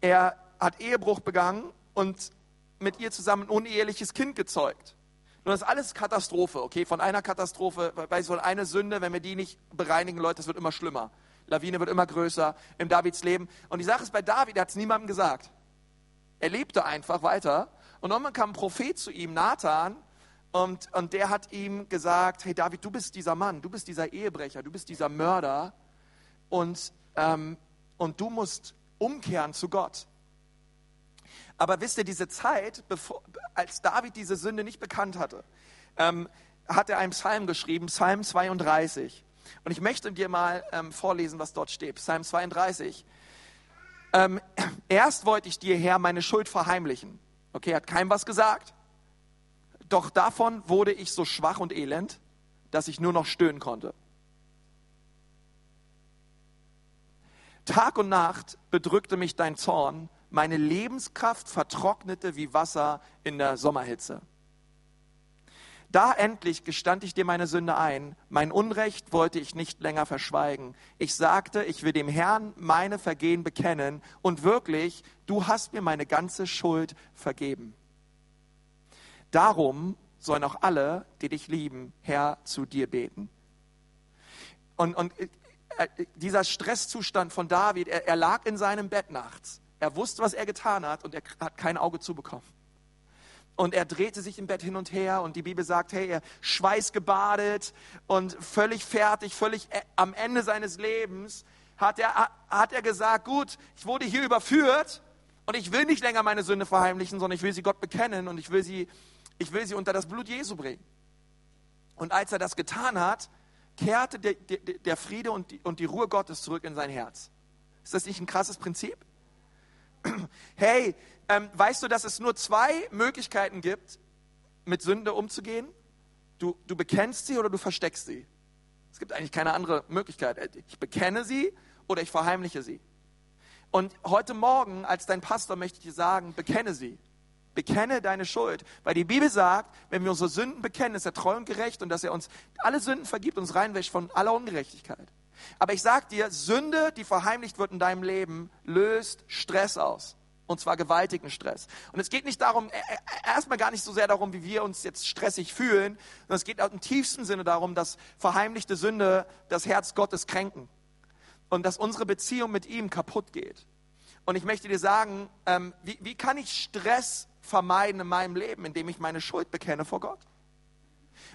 er hat Ehebruch begangen und mit ihr zusammen ein uneheliches Kind gezeugt. Nun, das ist alles Katastrophe, okay? Von einer Katastrophe, weil von einer Sünde, wenn wir die nicht bereinigen, Leute, das wird immer schlimmer. Lawine wird immer größer im Davids Leben. Und die Sache ist bei David, er hat es niemandem gesagt. Er lebte einfach weiter. Und irgendwann kam ein Prophet zu ihm, Nathan, und, und der hat ihm gesagt, hey David, du bist dieser Mann, du bist dieser Ehebrecher, du bist dieser Mörder und, ähm, und du musst umkehren zu Gott. Aber wisst ihr, diese Zeit, bevor, als David diese Sünde nicht bekannt hatte, ähm, hat er einen Psalm geschrieben, Psalm 32. Und ich möchte dir mal ähm, vorlesen, was dort steht. Psalm 32. Ähm, erst wollte ich dir, Herr, meine Schuld verheimlichen Okay, hat keinem was gesagt. Doch davon wurde ich so schwach und elend, dass ich nur noch stöhnen konnte. Tag und Nacht bedrückte mich dein Zorn, meine Lebenskraft vertrocknete wie Wasser in der Sommerhitze. Da endlich gestand ich dir meine Sünde ein, mein Unrecht wollte ich nicht länger verschweigen. Ich sagte, ich will dem Herrn meine Vergehen bekennen und wirklich, du hast mir meine ganze Schuld vergeben. Darum sollen auch alle, die dich lieben, Herr, zu dir beten. Und, und äh, dieser Stresszustand von David, er, er lag in seinem Bett nachts. Er wusste, was er getan hat und er hat kein Auge zubekommen. Und er drehte sich im Bett hin und her und die Bibel sagt, hey, er schweißgebadet und völlig fertig, völlig äh, am Ende seines Lebens hat er, hat er gesagt, gut, ich wurde hier überführt und ich will nicht länger meine Sünde verheimlichen, sondern ich will sie Gott bekennen und ich will sie, ich will sie unter das Blut Jesu bringen. Und als er das getan hat, kehrte der, der, der Friede und die, und die Ruhe Gottes zurück in sein Herz. Ist das nicht ein krasses Prinzip? Hey, ähm, weißt du, dass es nur zwei Möglichkeiten gibt, mit Sünde umzugehen? Du, du bekennst sie oder du versteckst sie. Es gibt eigentlich keine andere Möglichkeit. Ich bekenne sie oder ich verheimliche sie. Und heute Morgen als dein Pastor möchte ich dir sagen, bekenne sie. Bekenne deine Schuld. Weil die Bibel sagt, wenn wir unsere Sünden bekennen, ist er treu und gerecht und dass er uns alle Sünden vergibt, uns reinwäscht von aller Ungerechtigkeit. Aber ich sage dir, Sünde, die verheimlicht wird in deinem Leben, löst Stress aus. Und zwar gewaltigen Stress. Und es geht nicht darum, e, e, erstmal gar nicht so sehr darum, wie wir uns jetzt stressig fühlen, sondern es geht im tiefsten Sinne darum, dass verheimlichte Sünde das Herz Gottes kränken. Und dass unsere Beziehung mit ihm kaputt geht. Und ich möchte dir sagen, ähm, wie, wie kann ich Stress vermeiden in meinem Leben, indem ich meine Schuld bekenne vor Gott?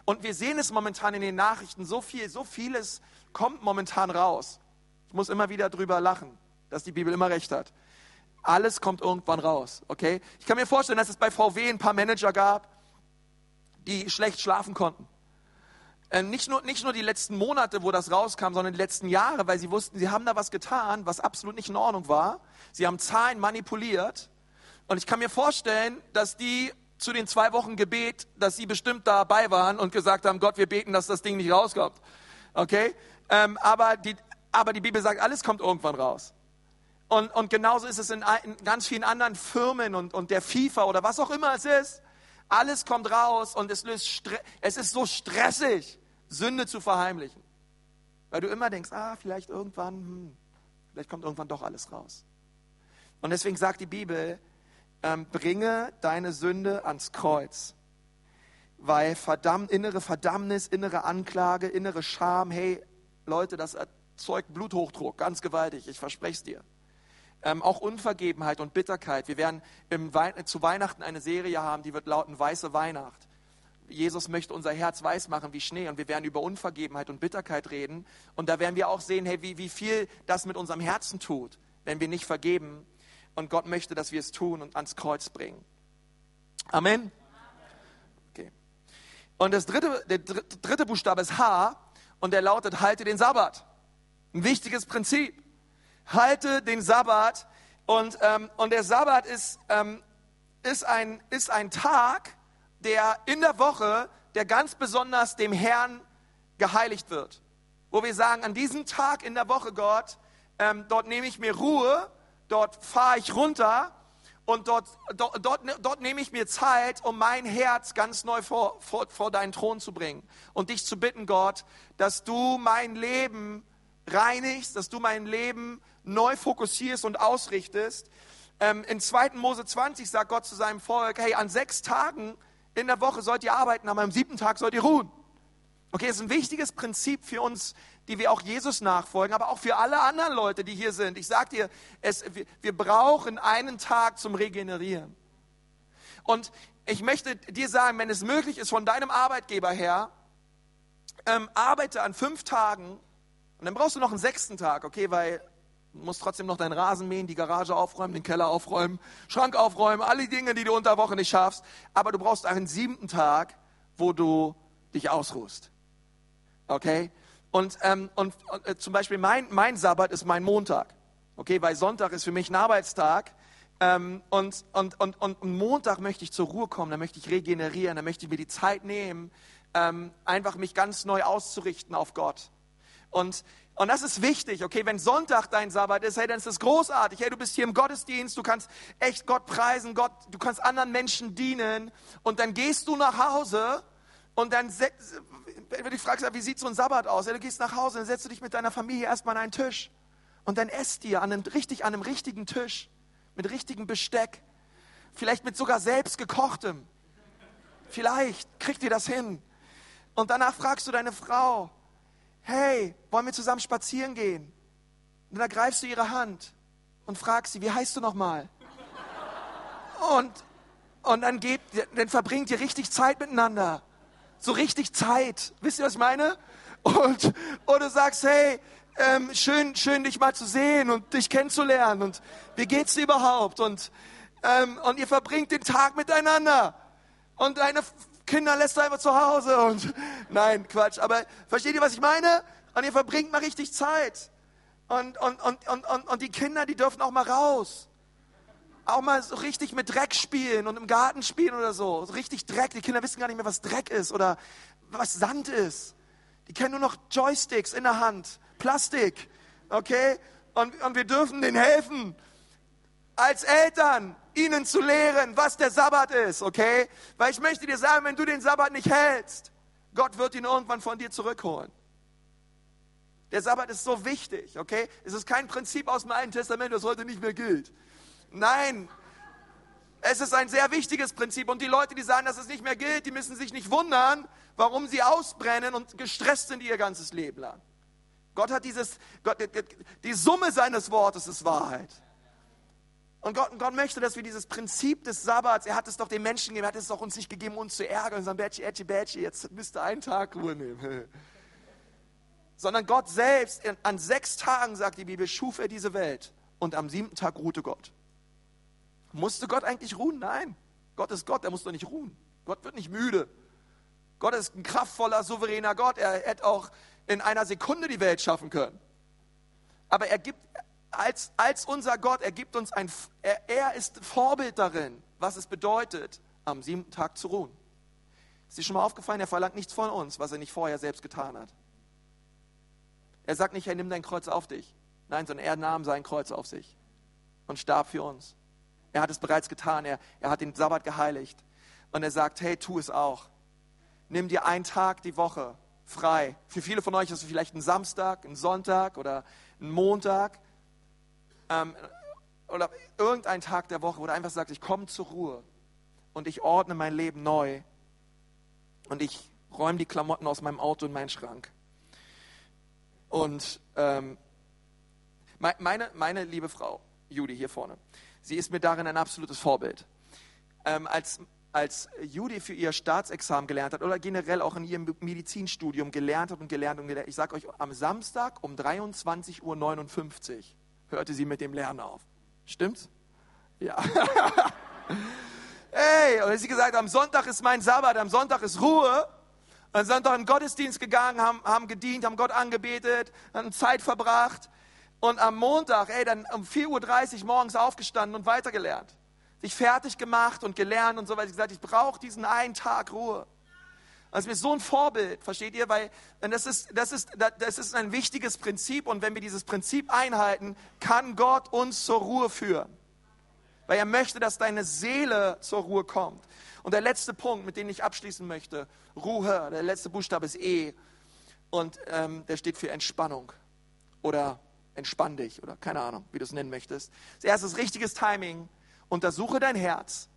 Und wir sehen es momentan in den Nachrichten, so viel, so vieles kommt momentan raus. Ich muss immer wieder drüber lachen, dass die Bibel immer recht hat. Alles kommt irgendwann raus, okay? Ich kann mir vorstellen, dass es bei VW ein paar Manager gab, die schlecht schlafen konnten. Äh, nicht, nur, nicht nur die letzten Monate, wo das rauskam, sondern die letzten Jahre, weil sie wussten, sie haben da was getan, was absolut nicht in Ordnung war. Sie haben Zahlen manipuliert. Und ich kann mir vorstellen, dass die zu den zwei Wochen Gebet, dass sie bestimmt dabei waren und gesagt haben, Gott, wir beten, dass das Ding nicht rauskommt. Okay? Ähm, aber, die, aber die Bibel sagt, alles kommt irgendwann raus. Und, und genauso ist es in, in ganz vielen anderen Firmen und, und der FIFA oder was auch immer es ist. Alles kommt raus und es, löst es ist so stressig, Sünde zu verheimlichen. Weil du immer denkst, ah, vielleicht irgendwann, hm, vielleicht kommt irgendwann doch alles raus. Und deswegen sagt die Bibel, ähm, bringe deine Sünde ans Kreuz. Weil Verdamm, innere Verdammnis, innere Anklage, innere Scham, hey Leute, das erzeugt Bluthochdruck, ganz gewaltig, ich verspreche es dir. Ähm, auch Unvergebenheit und Bitterkeit. Wir werden Wei zu Weihnachten eine Serie haben, die wird lauten Weiße Weihnacht. Jesus möchte unser Herz weiß machen wie Schnee und wir werden über Unvergebenheit und Bitterkeit reden. Und da werden wir auch sehen, hey, wie, wie viel das mit unserem Herzen tut, wenn wir nicht vergeben. Und Gott möchte, dass wir es tun und ans Kreuz bringen. Amen. Okay. Und das dritte, der dritte Buchstabe ist H und der lautet, halte den Sabbat. Ein wichtiges Prinzip halte den Sabbat. Und, ähm, und der Sabbat ist, ähm, ist, ein, ist ein Tag, der in der Woche, der ganz besonders dem Herrn geheiligt wird. Wo wir sagen, an diesem Tag in der Woche, Gott, ähm, dort nehme ich mir Ruhe, dort fahre ich runter und dort, dort, dort, dort nehme ich mir Zeit, um mein Herz ganz neu vor, vor, vor deinen Thron zu bringen und dich zu bitten, Gott, dass du mein Leben reinigst, dass du mein Leben neu fokussierst und ausrichtest. Ähm, in 2. Mose 20 sagt Gott zu seinem Volk, hey, an sechs Tagen in der Woche sollt ihr arbeiten, aber am siebten Tag sollt ihr ruhen. Okay, das ist ein wichtiges Prinzip für uns, die wir auch Jesus nachfolgen, aber auch für alle anderen Leute, die hier sind. Ich sage dir, es, wir, wir brauchen einen Tag zum Regenerieren. Und ich möchte dir sagen, wenn es möglich ist, von deinem Arbeitgeber her, ähm, arbeite an fünf Tagen und dann brauchst du noch einen sechsten Tag, okay, weil Du musst trotzdem noch deinen Rasen mähen, die Garage aufräumen, den Keller aufräumen, Schrank aufräumen, alle Dinge, die du unter Woche nicht schaffst. Aber du brauchst einen siebten Tag, wo du dich ausruhst. Okay? Und, ähm, und, und äh, zum Beispiel mein, mein Sabbat ist mein Montag. Okay, weil Sonntag ist für mich ein Arbeitstag. Ähm, und, und, und, und Montag möchte ich zur Ruhe kommen, da möchte ich regenerieren, da möchte ich mir die Zeit nehmen, ähm, einfach mich ganz neu auszurichten auf Gott. Und, und das ist wichtig, okay, wenn Sonntag dein Sabbat ist, hey, dann ist das großartig. Hey, du bist hier im Gottesdienst, du kannst echt Gott preisen, Gott, du kannst anderen Menschen dienen und dann gehst du nach Hause und dann, wenn du dich fragst, wie sieht so ein Sabbat aus? Du gehst nach Hause, dann setzt du dich mit deiner Familie erstmal an einen Tisch und dann esst ihr an einem, richtig, an einem richtigen Tisch, mit richtigem Besteck, vielleicht mit sogar selbst gekochtem. Vielleicht kriegt ihr das hin. Und danach fragst du deine Frau, hey, wollen wir zusammen spazieren gehen? Und dann ergreifst du ihre Hand und fragst sie, wie heißt du nochmal? Und, und dann, geht, dann verbringt ihr richtig Zeit miteinander. So richtig Zeit. Wisst ihr, was ich meine? Und, du sagst, hey, ähm, schön, schön dich mal zu sehen und dich kennenzulernen. Und wie geht's dir überhaupt? Und, ähm, und ihr verbringt den Tag miteinander. Und deine Kinder lässt du einfach zu Hause und nein, Quatsch. Aber versteht ihr, was ich meine? Und ihr verbringt mal richtig Zeit. Und, und, und, und, und, und die Kinder, die dürfen auch mal raus. Auch mal so richtig mit Dreck spielen und im Garten spielen oder so. so. Richtig Dreck. Die Kinder wissen gar nicht mehr, was Dreck ist oder was Sand ist. Die kennen nur noch Joysticks in der Hand. Plastik. Okay? Und, und wir dürfen denen helfen. Als Eltern ihnen zu lehren, was der Sabbat ist, okay? Weil ich möchte dir sagen, wenn du den Sabbat nicht hältst, Gott wird ihn irgendwann von dir zurückholen. Der Sabbat ist so wichtig, okay? Es ist kein Prinzip aus dem Alten Testament, das heute nicht mehr gilt. Nein, es ist ein sehr wichtiges Prinzip und die Leute, die sagen, dass es nicht mehr gilt, die müssen sich nicht wundern, warum sie ausbrennen und gestresst sind ihr ganzes Leben lang. Gott hat dieses, Gott, die Summe seines Wortes ist Wahrheit. Und Gott, Gott möchte, dass wir dieses Prinzip des Sabbats, er hat es doch den Menschen gegeben, er hat es doch uns nicht gegeben, uns zu ärgern und sagen, Betschi, Betschi, Betschi, jetzt müsst ihr einen Tag Ruhe nehmen. Sondern Gott selbst, an sechs Tagen, sagt die Bibel, schuf er diese Welt und am siebten Tag ruhte Gott. Musste Gott eigentlich ruhen? Nein. Gott ist Gott, er muss doch nicht ruhen. Gott wird nicht müde. Gott ist ein kraftvoller, souveräner Gott. Er hätte auch in einer Sekunde die Welt schaffen können. Aber er gibt, als, als unser Gott, er gibt uns ein, er, er ist Vorbild darin, was es bedeutet, am siebten Tag zu ruhen. Ist dir schon mal aufgefallen, er verlangt nichts von uns, was er nicht vorher selbst getan hat. Er sagt nicht, hey, nimm dein Kreuz auf dich. Nein, sondern er nahm sein Kreuz auf sich und starb für uns. Er hat es bereits getan, er, er hat den Sabbat geheiligt. Und er sagt, hey, tu es auch. Nimm dir einen Tag die Woche frei. Für viele von euch ist es vielleicht ein Samstag, ein Sonntag oder ein Montag ähm, oder irgendein Tag der Woche, wo du einfach sagst, ich komme zur Ruhe und ich ordne mein Leben neu und ich räume die Klamotten aus meinem Auto in meinen Schrank. Und ähm, meine, meine liebe Frau, Judy hier vorne, sie ist mir darin ein absolutes Vorbild. Ähm, als, als Judy für ihr Staatsexamen gelernt hat oder generell auch in ihrem Medizinstudium gelernt hat und gelernt und gelernt, ich sage euch, am Samstag um 23.59 Uhr hörte sie mit dem Lernen auf. Stimmt's? Ja. hey, und sie gesagt, am Sonntag ist mein Sabbat, am Sonntag ist Ruhe. Am Sonntag in den Gottesdienst gegangen, haben, haben gedient, haben Gott angebetet, haben Zeit verbracht. Und am Montag, ey, dann um 4.30 Uhr morgens aufgestanden und weitergelernt. Sich fertig gemacht und gelernt und so weiter. Ich gesagt, ich brauche diesen einen Tag Ruhe. Das ist mir so ein Vorbild, versteht ihr? Weil das ist, das, ist, das ist ein wichtiges Prinzip und wenn wir dieses Prinzip einhalten, kann Gott uns zur Ruhe führen. Weil er möchte, dass deine Seele zur Ruhe kommt. Und der letzte Punkt, mit dem ich abschließen möchte, Ruhe, der letzte Buchstabe ist E und ähm, der steht für Entspannung oder entspann dich oder keine Ahnung, wie du es nennen möchtest. Das erste ist richtiges Timing, untersuche dein Herz.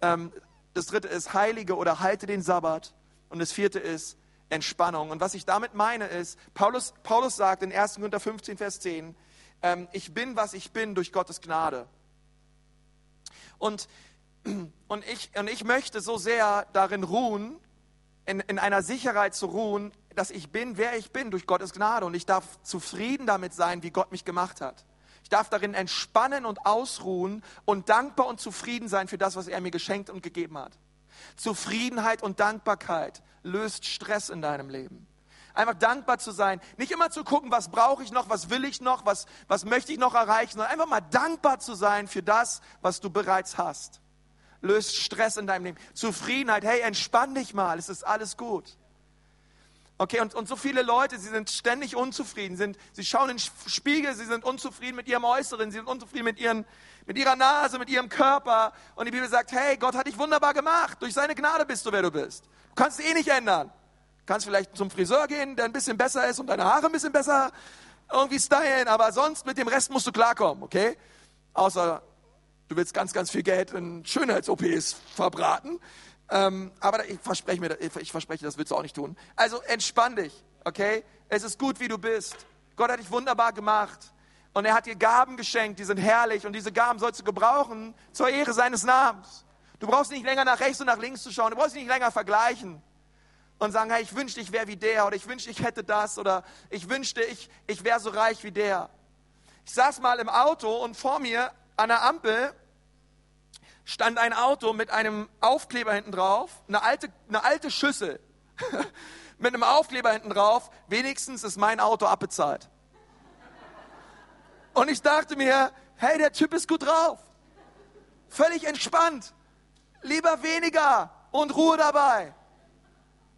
Ähm, das dritte ist heilige oder halte den Sabbat. Und das vierte ist Entspannung. Und was ich damit meine ist, Paulus, Paulus sagt in 1. Korinther 15, Vers 10, ähm, ich bin, was ich bin durch Gottes Gnade. Und, und, ich, und ich möchte so sehr darin ruhen, in, in einer Sicherheit zu ruhen, dass ich bin, wer ich bin durch Gottes Gnade. Und ich darf zufrieden damit sein, wie Gott mich gemacht hat. Ich darf darin entspannen und ausruhen und dankbar und zufrieden sein für das, was er mir geschenkt und gegeben hat. Zufriedenheit und Dankbarkeit löst Stress in deinem Leben. Einfach dankbar zu sein. Nicht immer zu gucken, was brauche ich noch, was will ich noch, was, was möchte ich noch erreichen, sondern einfach mal dankbar zu sein für das, was du bereits hast. Löst Stress in deinem Leben. Zufriedenheit. Hey, entspann dich mal. Es ist alles gut. Okay, und, und so viele Leute, sie sind ständig unzufrieden. Sind, sie schauen in den Spiegel, sie sind unzufrieden mit ihrem Äußeren, sie sind unzufrieden mit, ihren, mit ihrer Nase, mit ihrem Körper. Und die Bibel sagt, hey, Gott hat dich wunderbar gemacht. Durch seine Gnade bist du, wer du bist. Du kannst eh nicht ändern. Du kannst vielleicht zum Friseur gehen, der ein bisschen besser ist und deine Haare ein bisschen besser irgendwie stylen, aber sonst mit dem Rest musst du klarkommen, okay? Außer du willst ganz, ganz viel Geld in Schönheits-OPs verbraten. Ähm, aber ich verspreche, mir, ich verspreche, das willst du auch nicht tun. Also entspann dich, okay? Es ist gut, wie du bist. Gott hat dich wunderbar gemacht. Und er hat dir Gaben geschenkt, die sind herrlich. Und diese Gaben sollst du gebrauchen zur Ehre seines Namens. Du brauchst nicht länger nach rechts und nach links zu schauen. Du brauchst nicht länger vergleichen und sagen, hey, ich wünschte, ich wäre wie der oder ich wünschte, ich hätte das oder ich wünschte, ich, ich wäre so reich wie der. Ich saß mal im Auto und vor mir an der Ampel stand ein Auto mit einem Aufkleber hinten drauf, eine alte, eine alte Schüssel mit einem Aufkleber hinten drauf, wenigstens ist mein Auto abbezahlt. Und ich dachte mir, hey, der Typ ist gut drauf. Völlig entspannt. Lieber weniger und Ruhe dabei,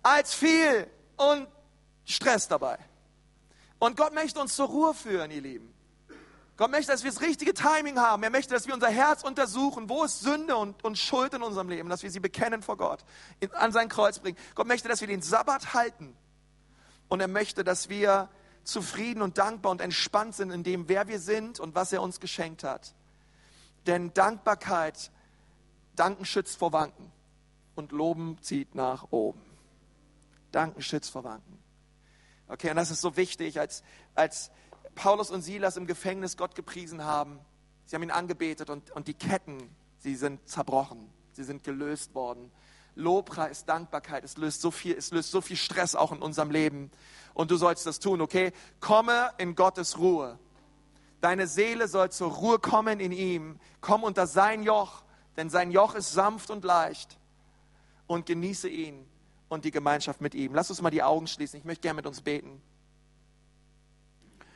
als viel und Stress dabei. Und Gott möchte uns zur Ruhe führen, ihr Lieben. Gott möchte, dass wir das richtige Timing haben. Er möchte, dass wir unser Herz untersuchen, wo ist Sünde und, und Schuld in unserem Leben, dass wir sie bekennen vor Gott, in, an sein Kreuz bringen. Gott möchte, dass wir den Sabbat halten. Und er möchte, dass wir zufrieden und dankbar und entspannt sind in dem, wer wir sind und was er uns geschenkt hat. Denn Dankbarkeit, Danken schützt vor Wanken und Loben zieht nach oben. Danken schützt vor Wanken. Okay, und das ist so wichtig als, als Paulus und Silas im Gefängnis Gott gepriesen haben. Sie haben ihn angebetet und, und die Ketten, sie sind zerbrochen. Sie sind gelöst worden. Lobpreis, Dankbarkeit, es löst so viel, es löst so viel Stress auch in unserem Leben. Und du sollst das tun, okay? Komme in Gottes Ruhe. Deine Seele soll zur Ruhe kommen in ihm. Komm unter sein Joch, denn sein Joch ist sanft und leicht. Und genieße ihn und die Gemeinschaft mit ihm. Lass uns mal die Augen schließen. Ich möchte gerne mit uns beten.